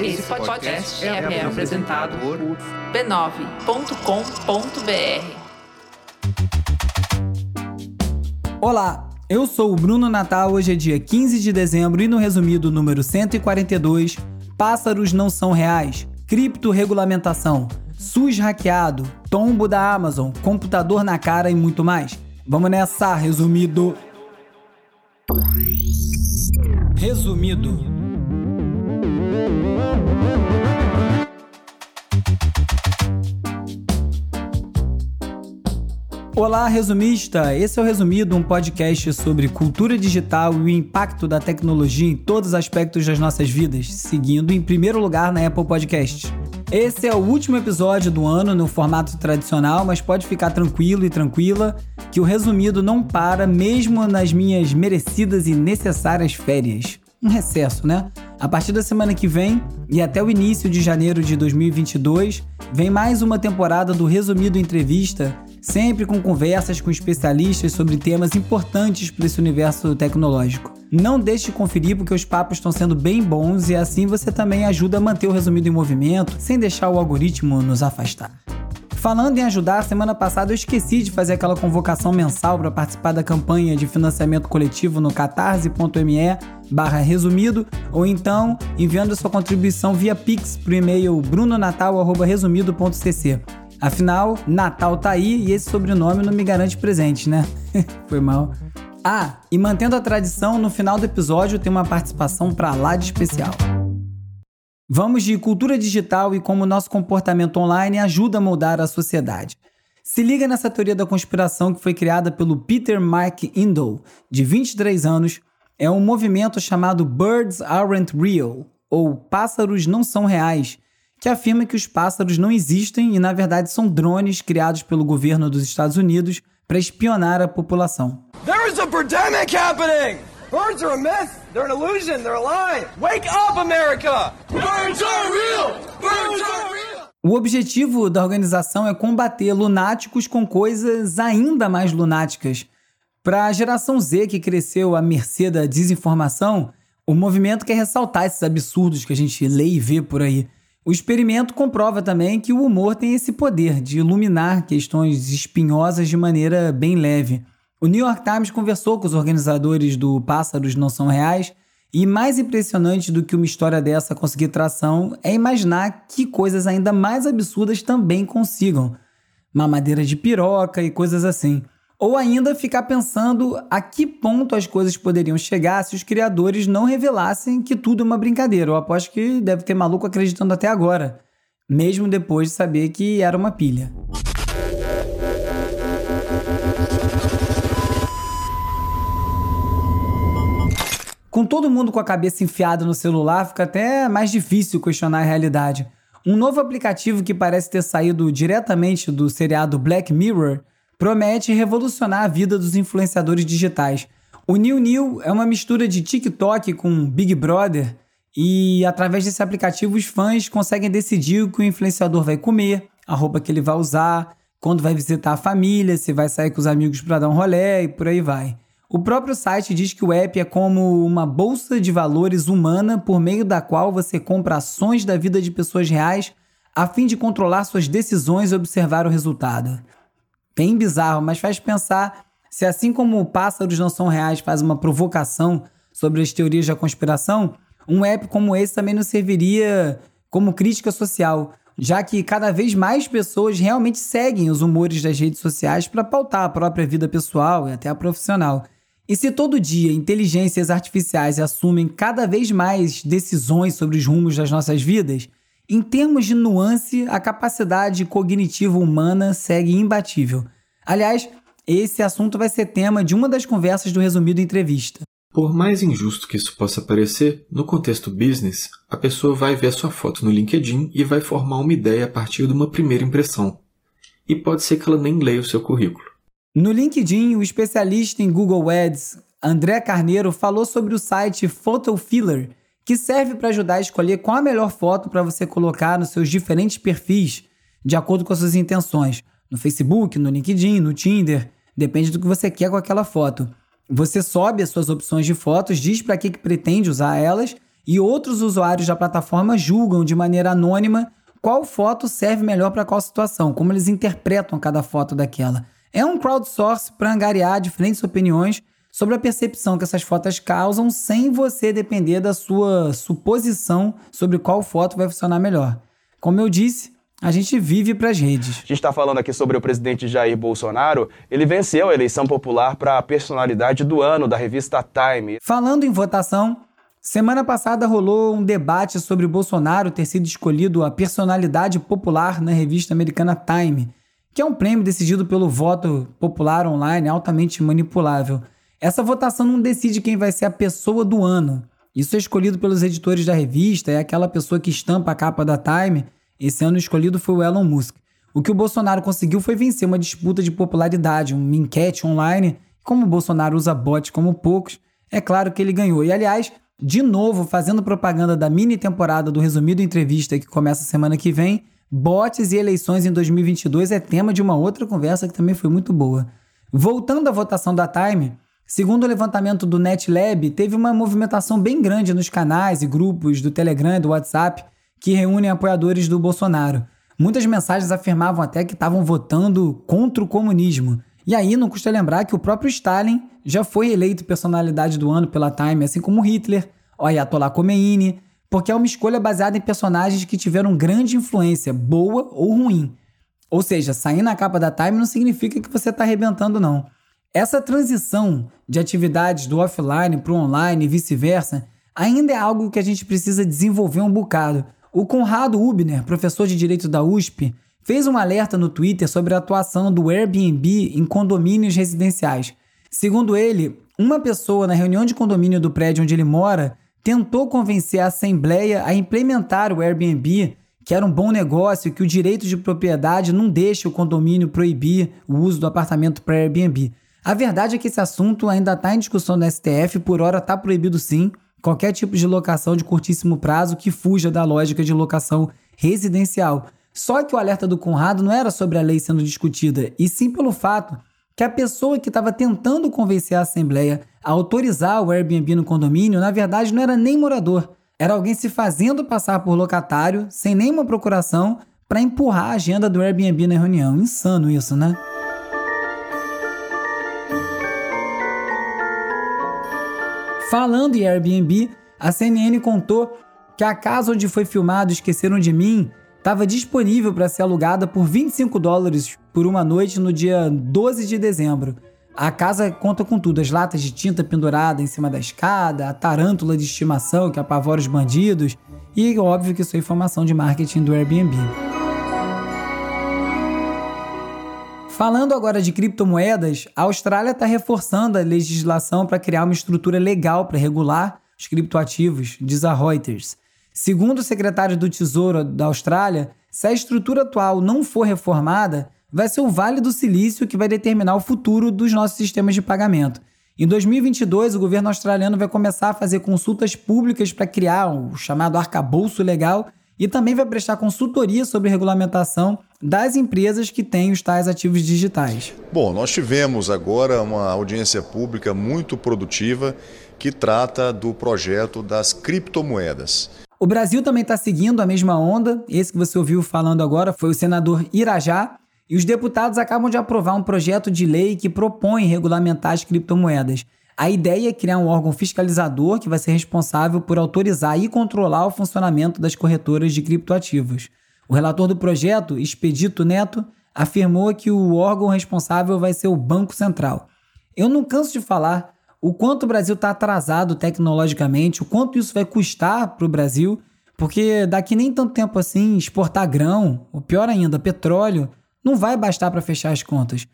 Esse podcast é, é apresentado por b9.com.br. Olá, eu sou o Bruno Natal. Hoje é dia 15 de dezembro e no resumido número 142, pássaros não são reais, cripto-regulamentação, SUS hackeado, tombo da Amazon, computador na cara e muito mais. Vamos nessa, resumido. Resumido. Olá, resumista! Esse é o Resumido, um podcast sobre cultura digital e o impacto da tecnologia em todos os aspectos das nossas vidas, seguindo em primeiro lugar na Apple Podcasts. Esse é o último episódio do ano no formato tradicional, mas pode ficar tranquilo e tranquila que o resumido não para mesmo nas minhas merecidas e necessárias férias. Um recesso, né? A partir da semana que vem e até o início de janeiro de 2022, vem mais uma temporada do Resumido Entrevista, sempre com conversas com especialistas sobre temas importantes para esse universo tecnológico. Não deixe de conferir porque os papos estão sendo bem bons e assim você também ajuda a manter o resumido em movimento sem deixar o algoritmo nos afastar. Falando em ajudar, semana passada eu esqueci de fazer aquela convocação mensal para participar da campanha de financiamento coletivo no catarse.me barra resumido ou então enviando sua contribuição via Pix para o e-mail brunonatal.resumido.cc. Afinal, Natal tá aí e esse sobrenome não me garante presente, né? Foi mal. Ah, e mantendo a tradição, no final do episódio tem uma participação para lá de especial. Vamos de cultura digital e como nosso comportamento online ajuda a moldar a sociedade. Se liga nessa teoria da conspiração que foi criada pelo Peter Mark Indall, de 23 anos. É um movimento chamado Birds Aren't Real, ou Pássaros Não São Reais, que afirma que os pássaros não existem e, na verdade, são drones criados pelo governo dos Estados Unidos para espionar a população. There is a pandemic happening! Birds are a myth! They're an illusion! They're! Wake up, America! Are real! Are real! O objetivo da organização é combater lunáticos com coisas ainda mais lunáticas. Para a geração Z que cresceu à mercê da desinformação, o movimento quer ressaltar esses absurdos que a gente lê e vê por aí. O experimento comprova também que o humor tem esse poder de iluminar questões espinhosas de maneira bem leve. O New York Times conversou com os organizadores do Pássaros Não São Reais e mais impressionante do que uma história dessa conseguir tração é imaginar que coisas ainda mais absurdas também consigam. Mamadeira de piroca e coisas assim. Ou ainda ficar pensando a que ponto as coisas poderiam chegar se os criadores não revelassem que tudo é uma brincadeira. Eu aposto que deve ter maluco acreditando até agora, mesmo depois de saber que era uma pilha. Com todo mundo com a cabeça enfiada no celular, fica até mais difícil questionar a realidade. Um novo aplicativo que parece ter saído diretamente do seriado Black Mirror promete revolucionar a vida dos influenciadores digitais. O New New é uma mistura de TikTok com Big Brother e através desse aplicativo os fãs conseguem decidir o que o influenciador vai comer, a roupa que ele vai usar, quando vai visitar a família, se vai sair com os amigos para dar um rolê e por aí vai. O próprio site diz que o app é como uma bolsa de valores humana por meio da qual você compra ações da vida de pessoas reais a fim de controlar suas decisões e observar o resultado bem bizarro, mas faz pensar se assim como Pássaros Não São Reais faz uma provocação sobre as teorias da conspiração, um app como esse também nos serviria como crítica social, já que cada vez mais pessoas realmente seguem os humores das redes sociais para pautar a própria vida pessoal e até a profissional. E se todo dia inteligências artificiais assumem cada vez mais decisões sobre os rumos das nossas vidas, em termos de nuance, a capacidade cognitiva humana segue imbatível. Aliás, esse assunto vai ser tema de uma das conversas do resumido entrevista. Por mais injusto que isso possa parecer, no contexto business, a pessoa vai ver a sua foto no LinkedIn e vai formar uma ideia a partir de uma primeira impressão. E pode ser que ela nem leia o seu currículo. No LinkedIn, o especialista em Google Ads, André Carneiro, falou sobre o site Photo Filler, que serve para ajudar a escolher qual a melhor foto para você colocar nos seus diferentes perfis, de acordo com as suas intenções. No Facebook, no LinkedIn, no Tinder, depende do que você quer com aquela foto. Você sobe as suas opções de fotos, diz para que, que pretende usar elas e outros usuários da plataforma julgam de maneira anônima qual foto serve melhor para qual situação, como eles interpretam cada foto daquela. É um crowdsource para angariar diferentes opiniões sobre a percepção que essas fotos causam sem você depender da sua suposição sobre qual foto vai funcionar melhor. Como eu disse, a gente vive para as redes. A gente está falando aqui sobre o presidente Jair Bolsonaro. Ele venceu a eleição popular para a personalidade do ano da revista Time. Falando em votação, Semana passada rolou um debate sobre Bolsonaro ter sido escolhido a personalidade popular na revista americana Time, que é um prêmio decidido pelo voto popular online altamente manipulável. Essa votação não decide quem vai ser a pessoa do ano. Isso é escolhido pelos editores da revista, é aquela pessoa que estampa a capa da Time. Esse ano escolhido foi o Elon Musk. O que o Bolsonaro conseguiu foi vencer uma disputa de popularidade, uma enquete online. Como o Bolsonaro usa bot como poucos, é claro que ele ganhou. E aliás, de novo fazendo propaganda da mini temporada do Resumido Entrevista que começa semana que vem. Bots e eleições em 2022 é tema de uma outra conversa que também foi muito boa. Voltando à votação da Time, segundo o levantamento do NetLab, teve uma movimentação bem grande nos canais e grupos do Telegram e do WhatsApp que reúnem apoiadores do Bolsonaro. Muitas mensagens afirmavam até que estavam votando contra o comunismo. E aí não custa lembrar que o próprio Stalin já foi eleito personalidade do ano pela Time, assim como Hitler, o Ayatollah Khomeini, porque é uma escolha baseada em personagens que tiveram grande influência, boa ou ruim. Ou seja, sair na capa da Time não significa que você está arrebentando, não. Essa transição de atividades do offline para o online e vice-versa ainda é algo que a gente precisa desenvolver um bocado. O Conrado Ubner, professor de Direito da USP, fez um alerta no Twitter sobre a atuação do Airbnb em condomínios residenciais. Segundo ele, uma pessoa na reunião de condomínio do prédio onde ele mora tentou convencer a Assembleia a implementar o Airbnb, que era um bom negócio que o direito de propriedade não deixa o condomínio proibir o uso do apartamento para Airbnb. A verdade é que esse assunto ainda está em discussão no STF, por hora está proibido sim qualquer tipo de locação de curtíssimo prazo que fuja da lógica de locação residencial. Só que o alerta do Conrado não era sobre a lei sendo discutida, e sim pelo fato que a pessoa que estava tentando convencer a Assembleia a autorizar o Airbnb no condomínio, na verdade, não era nem morador. Era alguém se fazendo passar por locatário, sem nenhuma procuração, para empurrar a agenda do Airbnb na reunião. Insano isso, né? Falando em Airbnb, a CNN contou que a casa onde foi filmado Esqueceram de Mim estava disponível para ser alugada por 25 dólares por uma noite no dia 12 de dezembro. A casa conta com tudo: as latas de tinta pendurada em cima da escada, a tarântula de estimação que apavora os bandidos, e óbvio que isso é informação de marketing do Airbnb. Falando agora de criptomoedas, a Austrália está reforçando a legislação para criar uma estrutura legal para regular os criptoativos, diz a Reuters. Segundo o secretário do Tesouro da Austrália, se a estrutura atual não for reformada, vai ser o Vale do Silício que vai determinar o futuro dos nossos sistemas de pagamento. Em 2022, o governo australiano vai começar a fazer consultas públicas para criar o chamado arcabouço legal e também vai prestar consultoria sobre regulamentação das empresas que têm os tais ativos digitais. Bom, nós tivemos agora uma audiência pública muito produtiva que trata do projeto das criptomoedas. O Brasil também está seguindo a mesma onda. Esse que você ouviu falando agora foi o senador Irajá. E os deputados acabam de aprovar um projeto de lei que propõe regulamentar as criptomoedas. A ideia é criar um órgão fiscalizador que vai ser responsável por autorizar e controlar o funcionamento das corretoras de criptoativos. O relator do projeto, Expedito Neto, afirmou que o órgão responsável vai ser o Banco Central. Eu não canso de falar o quanto o Brasil está atrasado tecnologicamente, o quanto isso vai custar para o Brasil, porque daqui nem tanto tempo assim, exportar grão, ou pior ainda, petróleo, não vai bastar para fechar as contas.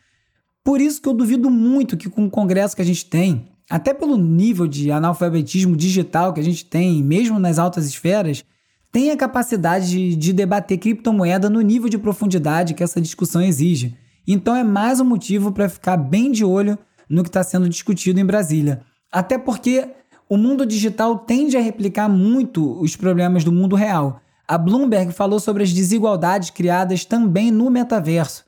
Por isso que eu duvido muito que com o Congresso que a gente tem, até pelo nível de analfabetismo digital que a gente tem, mesmo nas altas esferas, tenha capacidade de, de debater criptomoeda no nível de profundidade que essa discussão exige. Então é mais um motivo para ficar bem de olho no que está sendo discutido em Brasília. Até porque o mundo digital tende a replicar muito os problemas do mundo real. A Bloomberg falou sobre as desigualdades criadas também no metaverso.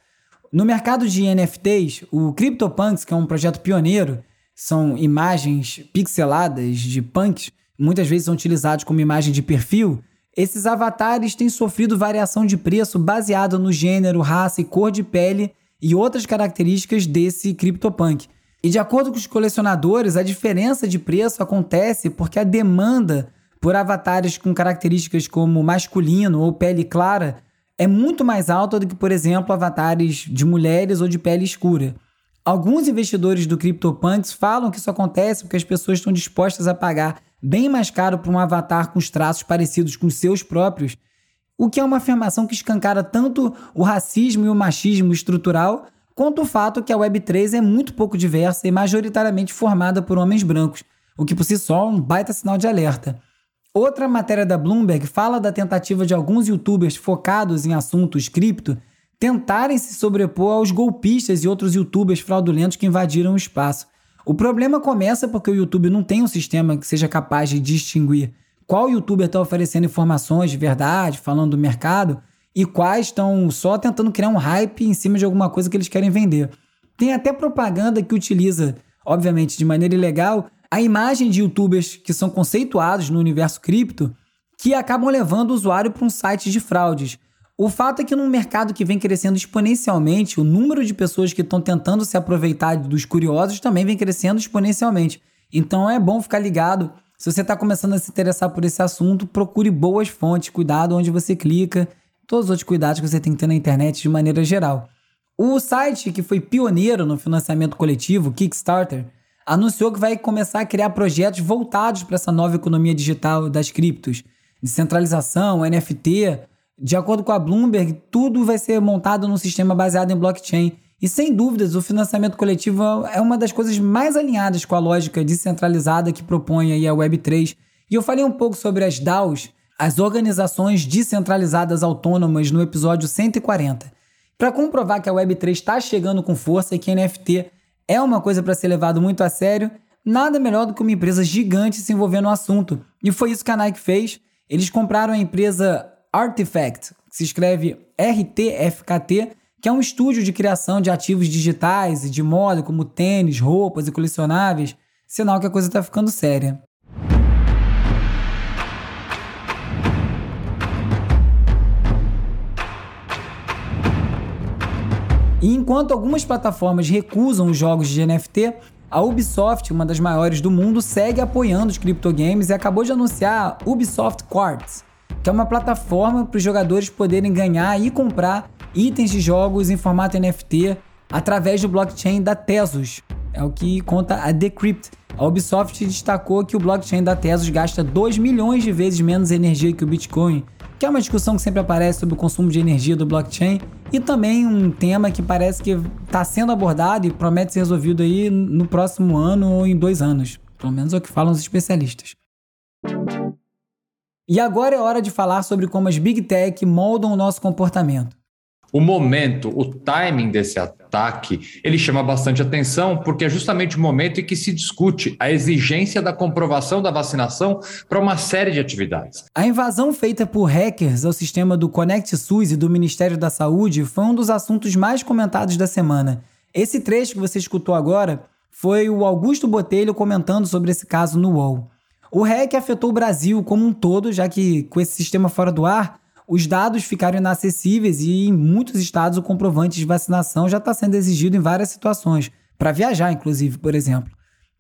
No mercado de NFTs, o CryptoPunks, que é um projeto pioneiro, são imagens pixeladas de punks muitas vezes são utilizados como imagem de perfil, esses avatares têm sofrido variação de preço baseada no gênero, raça e cor de pele e outras características desse CryptoPunk. E de acordo com os colecionadores, a diferença de preço acontece porque a demanda por avatares com características como masculino ou pele clara é muito mais alta do que, por exemplo, avatares de mulheres ou de pele escura. Alguns investidores do CryptoPunks falam que isso acontece porque as pessoas estão dispostas a pagar bem mais caro por um avatar com os traços parecidos com os seus próprios, o que é uma afirmação que escancara tanto o racismo e o machismo estrutural, quanto o fato que a Web3 é muito pouco diversa e majoritariamente formada por homens brancos, o que por si só é um baita sinal de alerta. Outra matéria da Bloomberg fala da tentativa de alguns youtubers focados em assuntos cripto tentarem se sobrepor aos golpistas e outros youtubers fraudulentos que invadiram o espaço. O problema começa porque o YouTube não tem um sistema que seja capaz de distinguir qual youtuber está oferecendo informações de verdade, falando do mercado, e quais estão só tentando criar um hype em cima de alguma coisa que eles querem vender. Tem até propaganda que utiliza, obviamente de maneira ilegal, a imagem de youtubers que são conceituados no universo cripto que acabam levando o usuário para um site de fraudes. O fato é que num mercado que vem crescendo exponencialmente, o número de pessoas que estão tentando se aproveitar dos curiosos também vem crescendo exponencialmente. Então é bom ficar ligado. Se você está começando a se interessar por esse assunto, procure boas fontes, cuidado onde você clica, todos os outros cuidados que você tem que ter na internet de maneira geral. O site que foi pioneiro no financiamento coletivo, Kickstarter, anunciou que vai começar a criar projetos voltados para essa nova economia digital das criptos, descentralização, NFT. De acordo com a Bloomberg, tudo vai ser montado num sistema baseado em blockchain. E sem dúvidas, o financiamento coletivo é uma das coisas mais alinhadas com a lógica descentralizada que propõe aí a Web3. E eu falei um pouco sobre as DAOs, as organizações descentralizadas autônomas, no episódio 140. Para comprovar que a Web3 está chegando com força e que NFT é uma coisa para ser levado muito a sério, nada melhor do que uma empresa gigante se envolver no assunto. E foi isso que a Nike fez. Eles compraram a empresa Artifact, que se escreve RTFKT, que é um estúdio de criação de ativos digitais e de moda, como tênis, roupas e colecionáveis, sinal que a coisa está ficando séria. E enquanto algumas plataformas recusam os jogos de NFT, a Ubisoft, uma das maiores do mundo, segue apoiando os criptogames e acabou de anunciar a Ubisoft Quartz, que é uma plataforma para os jogadores poderem ganhar e comprar itens de jogos em formato NFT através do blockchain da Tesos. É o que conta a Decrypt. A Ubisoft destacou que o blockchain da Tesos gasta 2 milhões de vezes menos energia que o Bitcoin, que é uma discussão que sempre aparece sobre o consumo de energia do blockchain e também um tema que parece que está sendo abordado e promete ser resolvido aí no próximo ano ou em dois anos. Pelo menos é o que falam os especialistas. E agora é hora de falar sobre como as Big Tech moldam o nosso comportamento. O momento, o timing desse ataque, ele chama bastante atenção porque é justamente o momento em que se discute a exigência da comprovação da vacinação para uma série de atividades. A invasão feita por hackers ao sistema do Connect SUS e do Ministério da Saúde foi um dos assuntos mais comentados da semana. Esse trecho que você escutou agora foi o Augusto Botelho comentando sobre esse caso no UOL. O hack afetou o Brasil como um todo, já que com esse sistema fora do ar, os dados ficaram inacessíveis e em muitos estados o comprovante de vacinação já está sendo exigido em várias situações, para viajar, inclusive, por exemplo.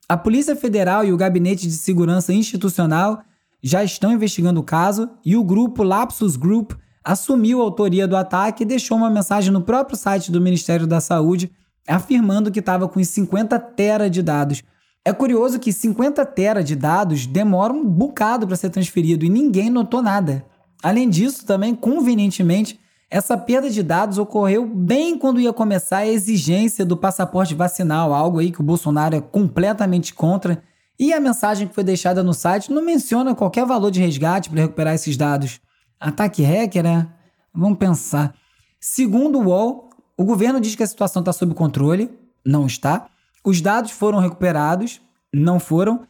A Polícia Federal e o Gabinete de Segurança Institucional já estão investigando o caso e o grupo Lapsus Group assumiu a autoria do ataque e deixou uma mensagem no próprio site do Ministério da Saúde afirmando que estava com 50 tera de dados. É curioso que 50 tera de dados demoram um bocado para ser transferido e ninguém notou nada. Além disso, também convenientemente, essa perda de dados ocorreu bem quando ia começar a exigência do passaporte vacinal, algo aí que o Bolsonaro é completamente contra. E a mensagem que foi deixada no site não menciona qualquer valor de resgate para recuperar esses dados. Ataque hacker, né? Vamos pensar. Segundo o UOL, o governo diz que a situação está sob controle. Não está. Os dados foram recuperados. Não foram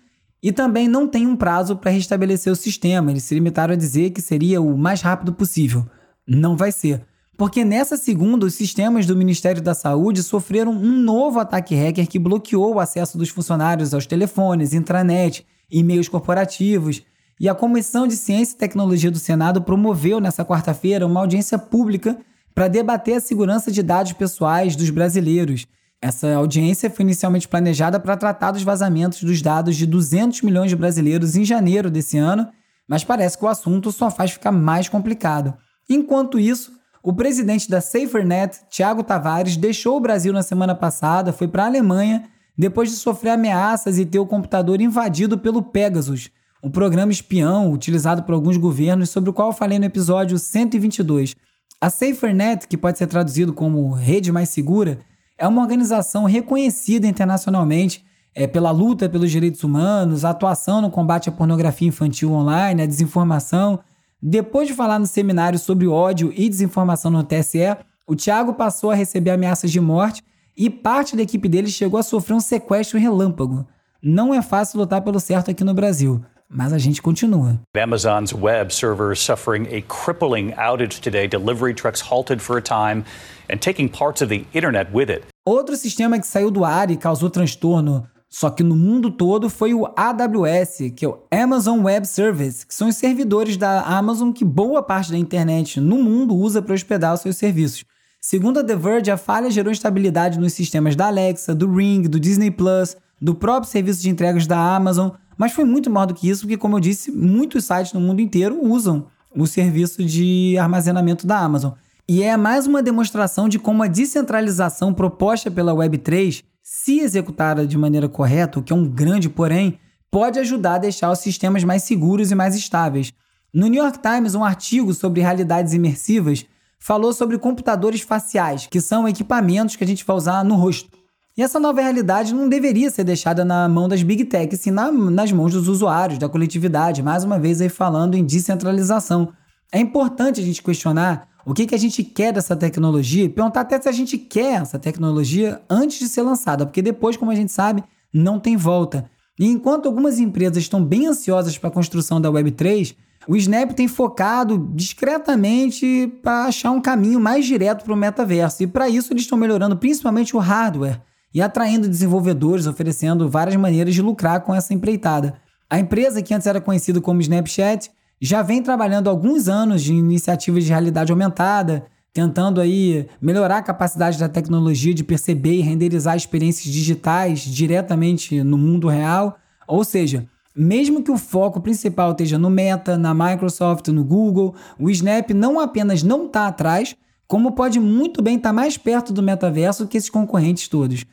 e também não tem um prazo para restabelecer o sistema. Eles se limitaram a dizer que seria o mais rápido possível. Não vai ser. Porque nessa segunda, os sistemas do Ministério da Saúde sofreram um novo ataque hacker que bloqueou o acesso dos funcionários aos telefones, intranet e-mails corporativos. E a Comissão de Ciência e Tecnologia do Senado promoveu nessa quarta-feira uma audiência pública para debater a segurança de dados pessoais dos brasileiros. Essa audiência foi inicialmente planejada para tratar dos vazamentos dos dados de 200 milhões de brasileiros em janeiro desse ano, mas parece que o assunto só faz ficar mais complicado. Enquanto isso, o presidente da SaferNet, Thiago Tavares, deixou o Brasil na semana passada, foi para a Alemanha, depois de sofrer ameaças e ter o computador invadido pelo Pegasus, um programa espião utilizado por alguns governos, sobre o qual eu falei no episódio 122. A SaferNet, que pode ser traduzido como Rede Mais Segura, é uma organização reconhecida internacionalmente é, pela luta pelos direitos humanos, a atuação no combate à pornografia infantil online, a desinformação. Depois de falar no seminário sobre ódio e desinformação no TSE, o Thiago passou a receber ameaças de morte e parte da equipe dele chegou a sofrer um sequestro relâmpago. Não é fácil lutar pelo certo aqui no Brasil. Mas a gente continua. Amazon's web servers suffering a crippling outage today. Delivery trucks halted for a time and taking parts of the internet with it. Outro sistema que saiu do ar e causou transtorno, só que no mundo todo, foi o AWS, que é o Amazon Web Service, que são os servidores da Amazon que boa parte da internet no mundo usa para hospedar os seus serviços. Segundo a The Verge, a falha gerou instabilidade nos sistemas da Alexa, do Ring, do Disney Plus, do próprio serviço de entregas da Amazon, mas foi muito maior do que isso, porque, como eu disse, muitos sites no mundo inteiro usam o serviço de armazenamento da Amazon. E é mais uma demonstração de como a descentralização proposta pela Web3, se executada de maneira correta, o que é um grande porém, pode ajudar a deixar os sistemas mais seguros e mais estáveis. No New York Times, um artigo sobre realidades imersivas falou sobre computadores faciais, que são equipamentos que a gente vai usar no rosto. E essa nova realidade não deveria ser deixada na mão das big techs, sim na, nas mãos dos usuários, da coletividade. Mais uma vez aí falando em descentralização. É importante a gente questionar o que, que a gente quer dessa tecnologia e perguntar até se a gente quer essa tecnologia antes de ser lançada, porque depois, como a gente sabe, não tem volta. E enquanto algumas empresas estão bem ansiosas para a construção da Web3, o Snap tem focado discretamente para achar um caminho mais direto para o metaverso. E para isso eles estão melhorando principalmente o hardware e atraindo desenvolvedores, oferecendo várias maneiras de lucrar com essa empreitada. A empresa, que antes era conhecida como Snapchat, já vem trabalhando alguns anos de iniciativas de realidade aumentada, tentando aí melhorar a capacidade da tecnologia de perceber e renderizar experiências digitais diretamente no mundo real. Ou seja, mesmo que o foco principal esteja no Meta, na Microsoft, no Google, o Snap não apenas não está atrás, como pode muito bem estar tá mais perto do metaverso que esses concorrentes todos.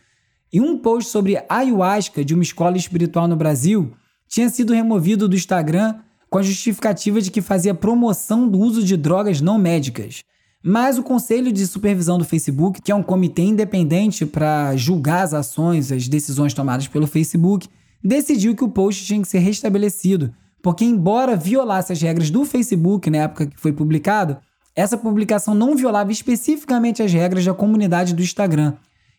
E um post sobre ayahuasca de uma escola espiritual no Brasil tinha sido removido do Instagram com a justificativa de que fazia promoção do uso de drogas não médicas. Mas o Conselho de Supervisão do Facebook, que é um comitê independente para julgar as ações, as decisões tomadas pelo Facebook, decidiu que o post tinha que ser restabelecido, porque, embora violasse as regras do Facebook na época que foi publicado, essa publicação não violava especificamente as regras da comunidade do Instagram.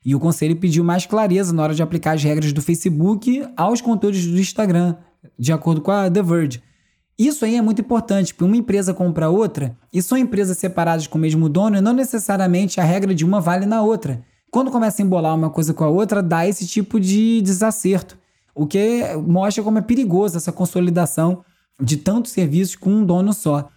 E o conselho pediu mais clareza na hora de aplicar as regras do Facebook aos conteúdos do Instagram, de acordo com a The Verge. Isso aí é muito importante, porque uma empresa compra outra e são empresas separadas com o mesmo dono e não necessariamente a regra de uma vale na outra. Quando começa a embolar uma coisa com a outra, dá esse tipo de desacerto, o que mostra como é perigoso essa consolidação de tantos serviços com um dono só.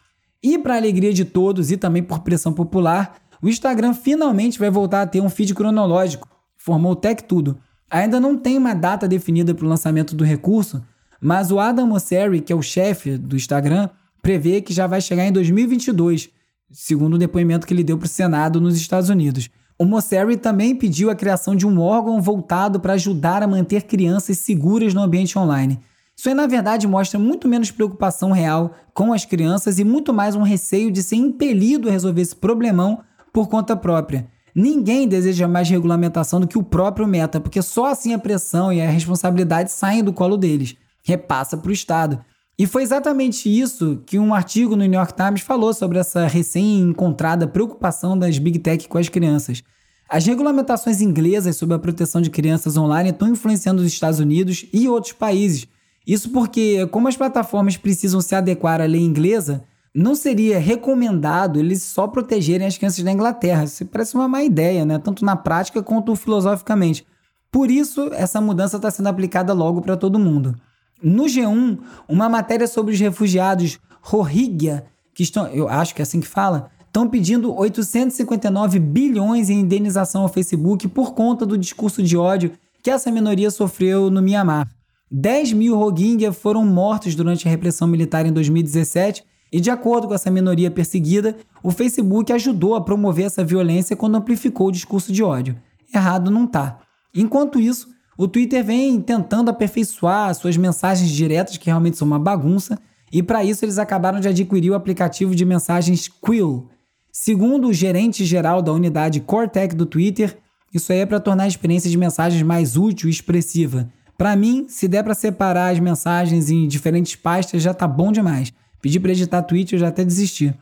E para alegria de todos e também por pressão popular, o Instagram finalmente vai voltar a ter um feed cronológico, formou o Tech Tudo. Ainda não tem uma data definida para o lançamento do recurso, mas o Adam Mosseri, que é o chefe do Instagram, prevê que já vai chegar em 2022, segundo o depoimento que ele deu para o Senado nos Estados Unidos. O Mosseri também pediu a criação de um órgão voltado para ajudar a manter crianças seguras no ambiente online. Isso aí, na verdade, mostra muito menos preocupação real com as crianças e muito mais um receio de ser impelido a resolver esse problemão por conta própria. Ninguém deseja mais regulamentação do que o próprio Meta, porque só assim a pressão e a responsabilidade saem do colo deles, repassa para o Estado. E foi exatamente isso que um artigo no New York Times falou sobre essa recém-encontrada preocupação das Big Tech com as crianças. As regulamentações inglesas sobre a proteção de crianças online estão influenciando os Estados Unidos e outros países. Isso porque, como as plataformas precisam se adequar à lei inglesa, não seria recomendado eles só protegerem as crianças da Inglaterra. Isso parece uma má ideia, né? Tanto na prática quanto filosoficamente. Por isso, essa mudança está sendo aplicada logo para todo mundo. No G1, uma matéria sobre os refugiados Rohingya, que estão, eu acho que é assim que fala, estão pedindo 859 bilhões em indenização ao Facebook por conta do discurso de ódio que essa minoria sofreu no Mianmar. 10 mil Rohingya foram mortos durante a repressão militar em 2017 e, de acordo com essa minoria perseguida, o Facebook ajudou a promover essa violência quando amplificou o discurso de ódio. Errado não tá. Enquanto isso, o Twitter vem tentando aperfeiçoar suas mensagens diretas, que realmente são uma bagunça, e para isso eles acabaram de adquirir o aplicativo de mensagens Quill. Segundo o gerente geral da unidade Cortec do Twitter, isso aí é para tornar a experiência de mensagens mais útil e expressiva. Para mim, se der para separar as mensagens em diferentes pastas, já tá bom demais. Pedi para editar tweet, eu já até desisti.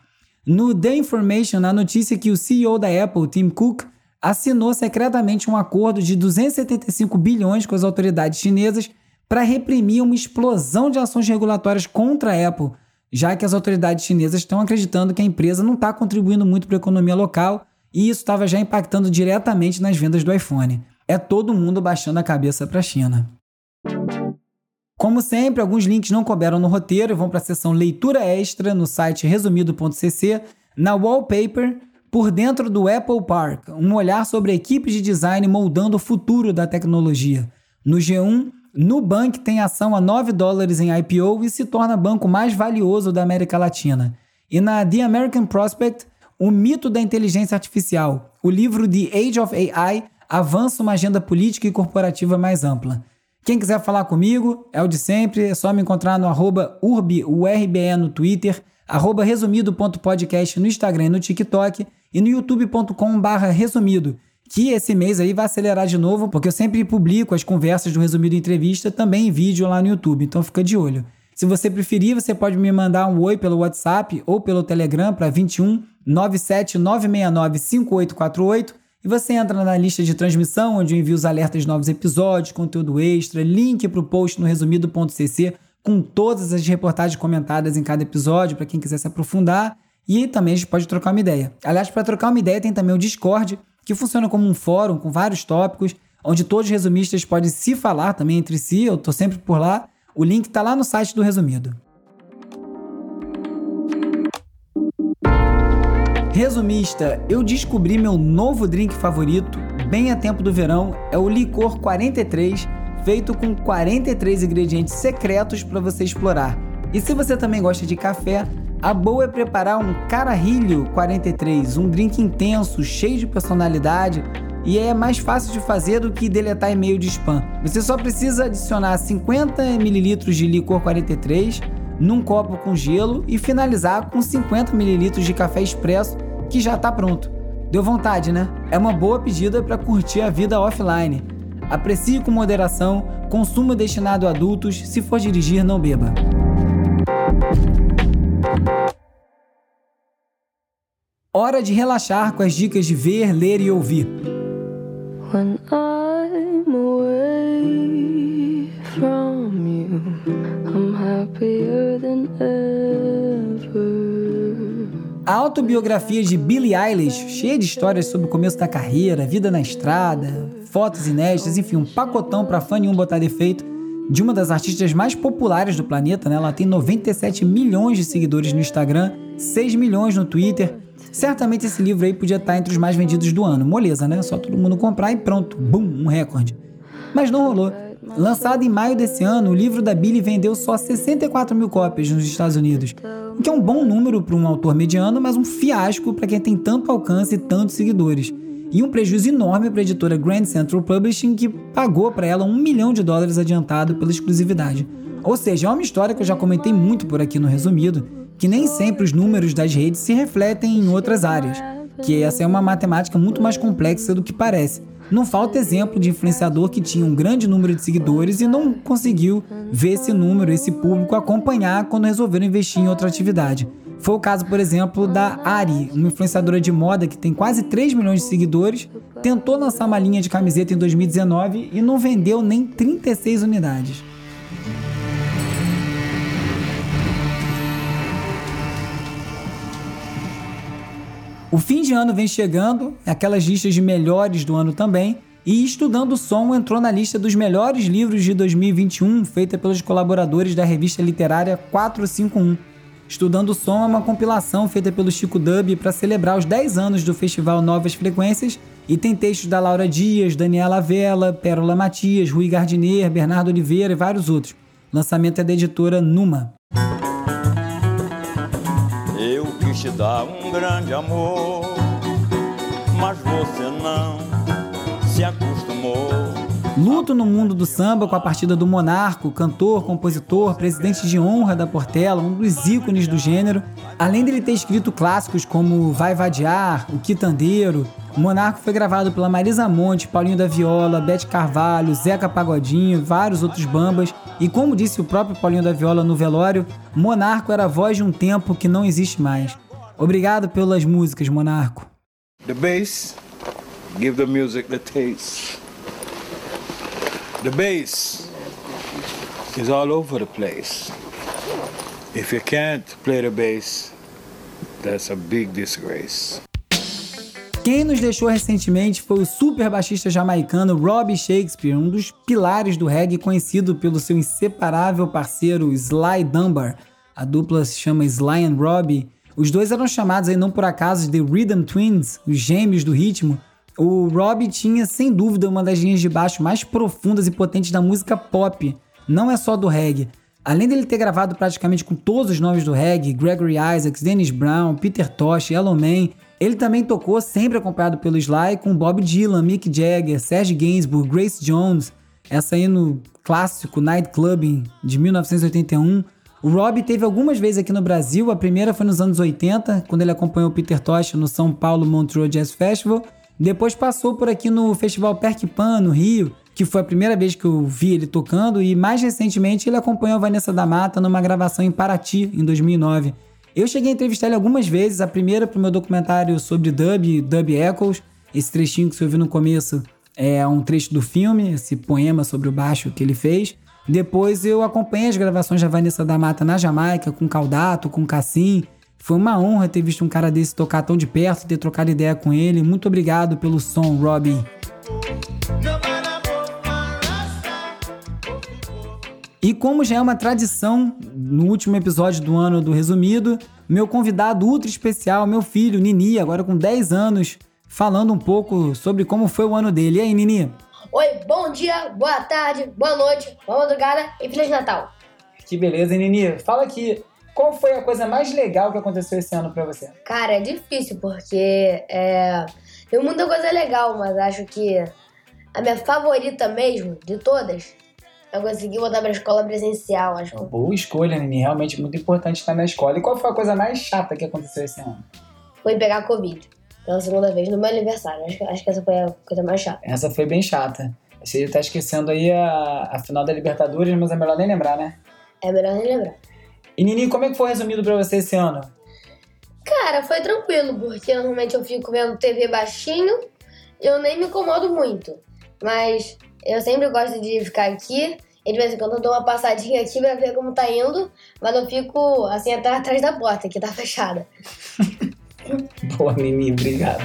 No The Information, a notícia que o CEO da Apple, Tim Cook, assinou secretamente um acordo de 275 bilhões com as autoridades chinesas para reprimir uma explosão de ações regulatórias contra a Apple, já que as autoridades chinesas estão acreditando que a empresa não está contribuindo muito para a economia local e isso estava já impactando diretamente nas vendas do iPhone. É todo mundo baixando a cabeça para a China. Como sempre, alguns links não couberam no roteiro e vão para a seção leitura extra no site resumido.cc, na wallpaper, por dentro do Apple Park, um olhar sobre a equipe de design moldando o futuro da tecnologia. No G1, Nubank tem ação a 9 dólares em IPO e se torna banco mais valioso da América Latina. E na The American Prospect, o mito da inteligência artificial, o livro The Age of AI avança uma agenda política e corporativa mais ampla. Quem quiser falar comigo, é o de sempre, é só me encontrar no arroba no Twitter, arroba resumido.podcast no Instagram e no TikTok e no youtube.com barra resumido, que esse mês aí vai acelerar de novo, porque eu sempre publico as conversas do Resumido Entrevista também em vídeo lá no YouTube, então fica de olho. Se você preferir, você pode me mandar um oi pelo WhatsApp ou pelo Telegram para 21 97 969 5848 e você entra na lista de transmissão, onde eu envio os alertas de novos episódios, conteúdo extra, link para o post no resumido.cc com todas as reportagens comentadas em cada episódio para quem quiser se aprofundar e também a gente pode trocar uma ideia. Aliás, para trocar uma ideia tem também o Discord, que funciona como um fórum com vários tópicos, onde todos os resumistas podem se falar também entre si, eu estou sempre por lá. O link está lá no site do Resumido. Resumista, eu descobri meu novo drink favorito, bem a tempo do verão, é o Licor 43, feito com 43 ingredientes secretos para você explorar. E se você também gosta de café, a boa é preparar um Carajillo 43, um drink intenso, cheio de personalidade e é mais fácil de fazer do que deletar e-mail de spam. Você só precisa adicionar 50 ml de licor 43 num copo com gelo e finalizar com 50 ml de café expresso que já está pronto. Deu vontade, né? É uma boa pedida para curtir a vida offline. Aprecie com moderação, consumo destinado a adultos, se for dirigir, não beba. Hora de relaxar com as dicas de ver, ler e ouvir. When I'm away from you, happier than ever. A autobiografia de Billie Eilish, cheia de histórias sobre o começo da carreira, vida na estrada, fotos inéditas, enfim, um pacotão para fã nenhum botar defeito, de uma das artistas mais populares do planeta, né? Ela tem 97 milhões de seguidores no Instagram, 6 milhões no Twitter. Certamente esse livro aí podia estar entre os mais vendidos do ano. Moleza, né? Só todo mundo comprar e pronto, bum, um recorde. Mas não rolou. Lançado em maio desse ano, o livro da Billy vendeu só 64 mil cópias nos Estados Unidos, o que é um bom número para um autor mediano, mas um fiasco para quem tem tanto alcance e tantos seguidores e um prejuízo enorme para a editora Grand Central Publishing, que pagou para ela um milhão de dólares adiantado pela exclusividade. Ou seja, é uma história que eu já comentei muito por aqui no resumido, que nem sempre os números das redes se refletem em outras áreas, que essa é uma matemática muito mais complexa do que parece. Não falta exemplo de influenciador que tinha um grande número de seguidores e não conseguiu ver esse número, esse público acompanhar quando resolveram investir em outra atividade. Foi o caso, por exemplo, da Ari, uma influenciadora de moda que tem quase 3 milhões de seguidores, tentou lançar uma linha de camiseta em 2019 e não vendeu nem 36 unidades. O fim de ano vem chegando, aquelas listas de melhores do ano também, E Estudando Som entrou na lista dos melhores livros de 2021, feita pelos colaboradores da revista literária 451. Estudando Som é uma compilação feita pelo Chico Dub para celebrar os 10 anos do festival Novas Frequências e tem textos da Laura Dias, Daniela Vela, Pérola Matias, Rui Gardiner, Bernardo Oliveira e vários outros. Lançamento é da editora Numa. Te um grande amor, mas você não se acostumou. Luto no mundo do samba com a partida do Monarco, cantor, compositor, presidente de honra da Portela, um dos ícones do gênero. Além dele ter escrito clássicos como Vai Vadiar, O Quitandeiro, Monarco foi gravado pela Marisa Monte, Paulinho da Viola, Bete Carvalho, Zeca Pagodinho, vários outros bambas. E como disse o próprio Paulinho da Viola no velório, Monarco era a voz de um tempo que não existe mais. Obrigado pelas músicas, Monarco. The bass, give the music the taste. The bass is all over the place. If you can't play the bass, that's a big disgrace. Quem nos deixou recentemente foi o super baixista jamaicano Robbie Shakespeare, um dos pilares do reggae conhecido pelo seu inseparável parceiro Sly Dunbar. A dupla se chama Sly and Robbie. Os dois eram chamados aí não por acaso de Rhythm Twins, os gêmeos do ritmo. O Robbie tinha sem dúvida uma das linhas de baixo mais profundas e potentes da música pop, não é só do reggae. Além dele ter gravado praticamente com todos os nomes do reggae, Gregory Isaacs, Dennis Brown, Peter Tosh, Elon Man, ele também tocou, sempre acompanhado pelo Sly, com Bob Dylan, Mick Jagger, Serge Gainsbourg, Grace Jones, essa aí no clássico Night Clubbing de 1981. O Rob teve algumas vezes aqui no Brasil, a primeira foi nos anos 80, quando ele acompanhou o Peter Tosh no São Paulo Montreux Jazz Festival. Depois passou por aqui no Festival Perkpan, no Rio, que foi a primeira vez que eu vi ele tocando, e mais recentemente ele acompanhou a Vanessa da Mata numa gravação em Paraty, em 2009. Eu cheguei a entrevistar ele algumas vezes, a primeira para o meu documentário sobre dub, Dub Echoes. Esse trechinho que você ouviu no começo é um trecho do filme, esse poema sobre o baixo que ele fez. Depois eu acompanhei as gravações da Vanessa da Mata na Jamaica, com Caldato, com Cassim. Foi uma honra ter visto um cara desse tocar tão de perto, ter trocado ideia com ele. Muito obrigado pelo som, Robbie. E como já é uma tradição, no último episódio do ano do Resumido, meu convidado ultra especial, meu filho, Nini, agora com 10 anos, falando um pouco sobre como foi o ano dele. E aí, Nini? Oi, bom dia, boa tarde, boa noite, boa madrugada e Feliz Natal. Que beleza, Nini. Fala aqui, qual foi a coisa mais legal que aconteceu esse ano pra você? Cara, é difícil porque é, tem muita coisa legal, mas acho que a minha favorita mesmo, de todas, eu consegui voltar pra escola presencial, acho. Boa escolha, Nini. Realmente muito importante estar na escola. E qual foi a coisa mais chata que aconteceu esse ano? Foi pegar Covid. Pela segunda vez no meu aniversário. Acho, acho que essa foi a coisa mais chata. Essa foi bem chata. Você tá esquecendo aí a, a final da Libertadores, mas é melhor nem lembrar, né? É melhor nem lembrar. E Nini, como é que foi resumido pra você esse ano? Cara, foi tranquilo, porque normalmente eu fico vendo TV baixinho, eu nem me incomodo muito. Mas eu sempre gosto de ficar aqui e de vez em quando eu dou uma passadinha aqui pra ver como tá indo, mas eu fico assim até atrás da porta, que tá fechada. Boa, Nini, obrigado.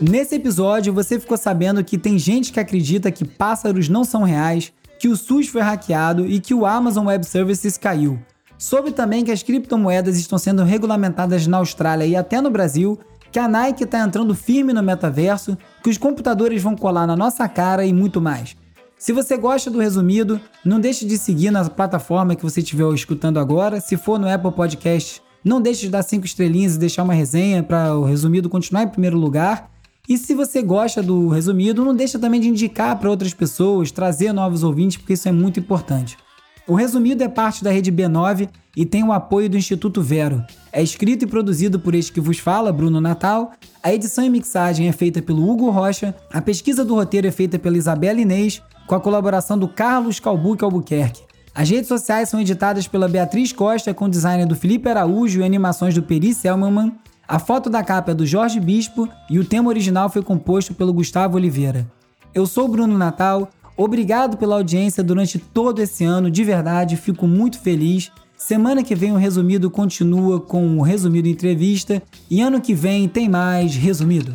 Nesse episódio, você ficou sabendo que tem gente que acredita que pássaros não são reais, que o SUS foi hackeado e que o Amazon Web Services caiu. Soube também que as criptomoedas estão sendo regulamentadas na Austrália e até no Brasil, que a Nike está entrando firme no metaverso, que os computadores vão colar na nossa cara e muito mais. Se você gosta do resumido, não deixe de seguir na plataforma que você estiver escutando agora. Se for no Apple Podcast, não deixe de dar cinco estrelinhas e deixar uma resenha para o resumido continuar em primeiro lugar. E se você gosta do resumido, não deixa também de indicar para outras pessoas, trazer novos ouvintes, porque isso é muito importante. O resumido é parte da rede B9 e tem o apoio do Instituto Vero. É escrito e produzido por este que vos fala, Bruno Natal. A edição e mixagem é feita pelo Hugo Rocha. A pesquisa do roteiro é feita pela Isabela Inês, com a colaboração do Carlos Calbuque Albuquerque. As redes sociais são editadas pela Beatriz Costa, com design do Felipe Araújo e animações do Peri Selmanman. A foto da capa é do Jorge Bispo e o tema original foi composto pelo Gustavo Oliveira. Eu sou Bruno Natal, obrigado pela audiência durante todo esse ano, de verdade, fico muito feliz. Semana que vem o Resumido continua com o Resumido Entrevista e ano que vem tem mais Resumido.